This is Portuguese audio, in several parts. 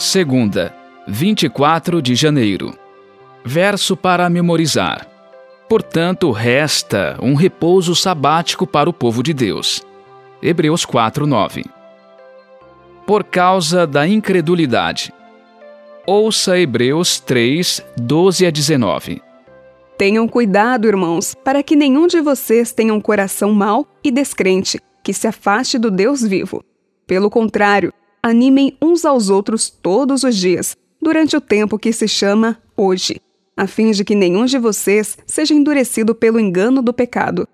Segunda, 24 de janeiro. Verso para memorizar. Portanto, resta um repouso sabático para o povo de Deus. Hebreus 4, 9. Por causa da incredulidade. Ouça Hebreus 3, 12 a 19. Tenham cuidado, irmãos, para que nenhum de vocês tenha um coração mau e descrente, que se afaste do Deus vivo. Pelo contrário, animem uns aos outros todos os dias, durante o tempo que se chama hoje, a fim de que nenhum de vocês seja endurecido pelo engano do pecado.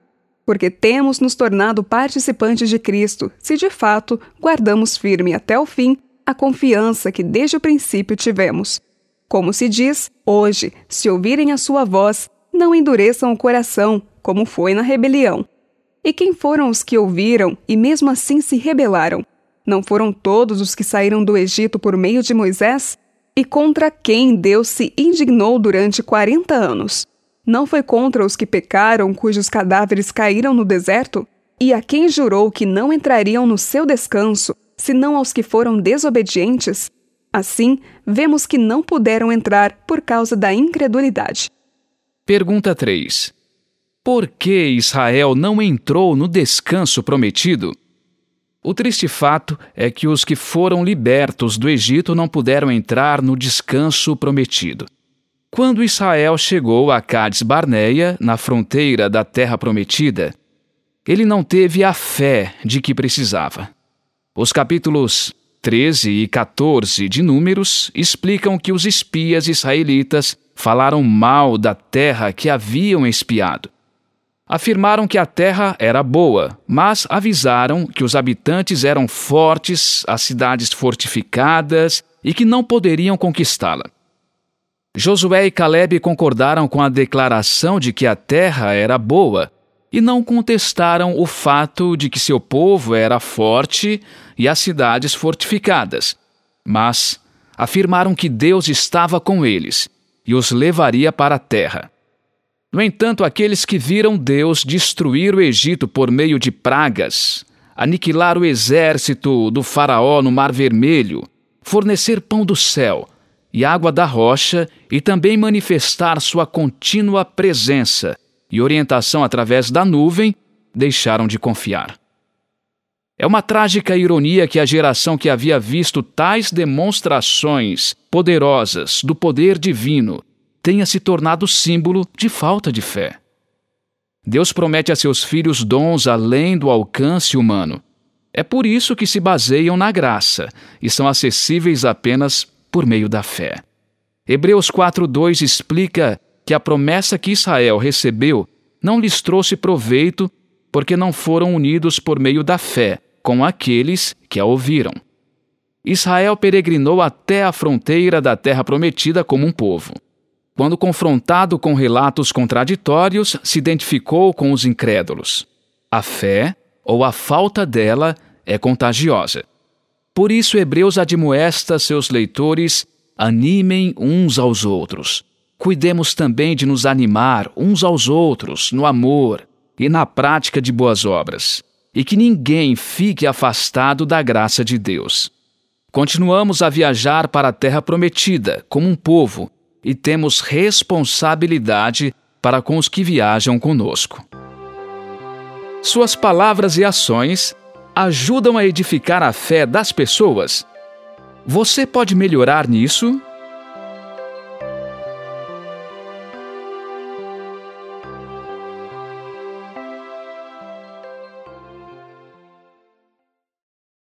Porque temos nos tornado participantes de Cristo, se de fato guardamos firme até o fim a confiança que desde o princípio tivemos. Como se diz, hoje, se ouvirem a sua voz, não endureçam o coração, como foi na rebelião. E quem foram os que ouviram e mesmo assim se rebelaram? Não foram todos os que saíram do Egito por meio de Moisés? E contra quem Deus se indignou durante quarenta anos? Não foi contra os que pecaram, cujos cadáveres caíram no deserto? E a quem jurou que não entrariam no seu descanso, senão aos que foram desobedientes? Assim, vemos que não puderam entrar por causa da incredulidade. Pergunta 3. Por que Israel não entrou no descanso prometido? O triste fato é que os que foram libertos do Egito não puderam entrar no descanso prometido. Quando Israel chegou a Cades Barneia, na fronteira da terra prometida, ele não teve a fé de que precisava. Os capítulos 13 e 14 de Números explicam que os espias israelitas falaram mal da terra que haviam espiado. Afirmaram que a terra era boa, mas avisaram que os habitantes eram fortes, as cidades fortificadas e que não poderiam conquistá-la. Josué e Caleb concordaram com a declaração de que a terra era boa e não contestaram o fato de que seu povo era forte e as cidades fortificadas, mas afirmaram que Deus estava com eles e os levaria para a terra. No entanto, aqueles que viram Deus destruir o Egito por meio de pragas, aniquilar o exército do Faraó no Mar Vermelho, fornecer pão do céu e água da rocha e também manifestar sua contínua presença e orientação através da nuvem, deixaram de confiar. É uma trágica ironia que a geração que havia visto tais demonstrações poderosas do poder divino tenha se tornado símbolo de falta de fé. Deus promete a seus filhos dons além do alcance humano. É por isso que se baseiam na graça e são acessíveis apenas por meio da fé. Hebreus 4:2 explica que a promessa que Israel recebeu não lhes trouxe proveito porque não foram unidos por meio da fé com aqueles que a ouviram. Israel peregrinou até a fronteira da terra prometida como um povo. Quando confrontado com relatos contraditórios, se identificou com os incrédulos. A fé, ou a falta dela, é contagiosa. Por isso, Hebreus admoesta seus leitores: animem uns aos outros. Cuidemos também de nos animar uns aos outros no amor e na prática de boas obras e que ninguém fique afastado da graça de Deus. Continuamos a viajar para a terra prometida como um povo e temos responsabilidade para com os que viajam conosco. Suas palavras e ações ajudam a edificar a fé das pessoas. Você pode melhorar nisso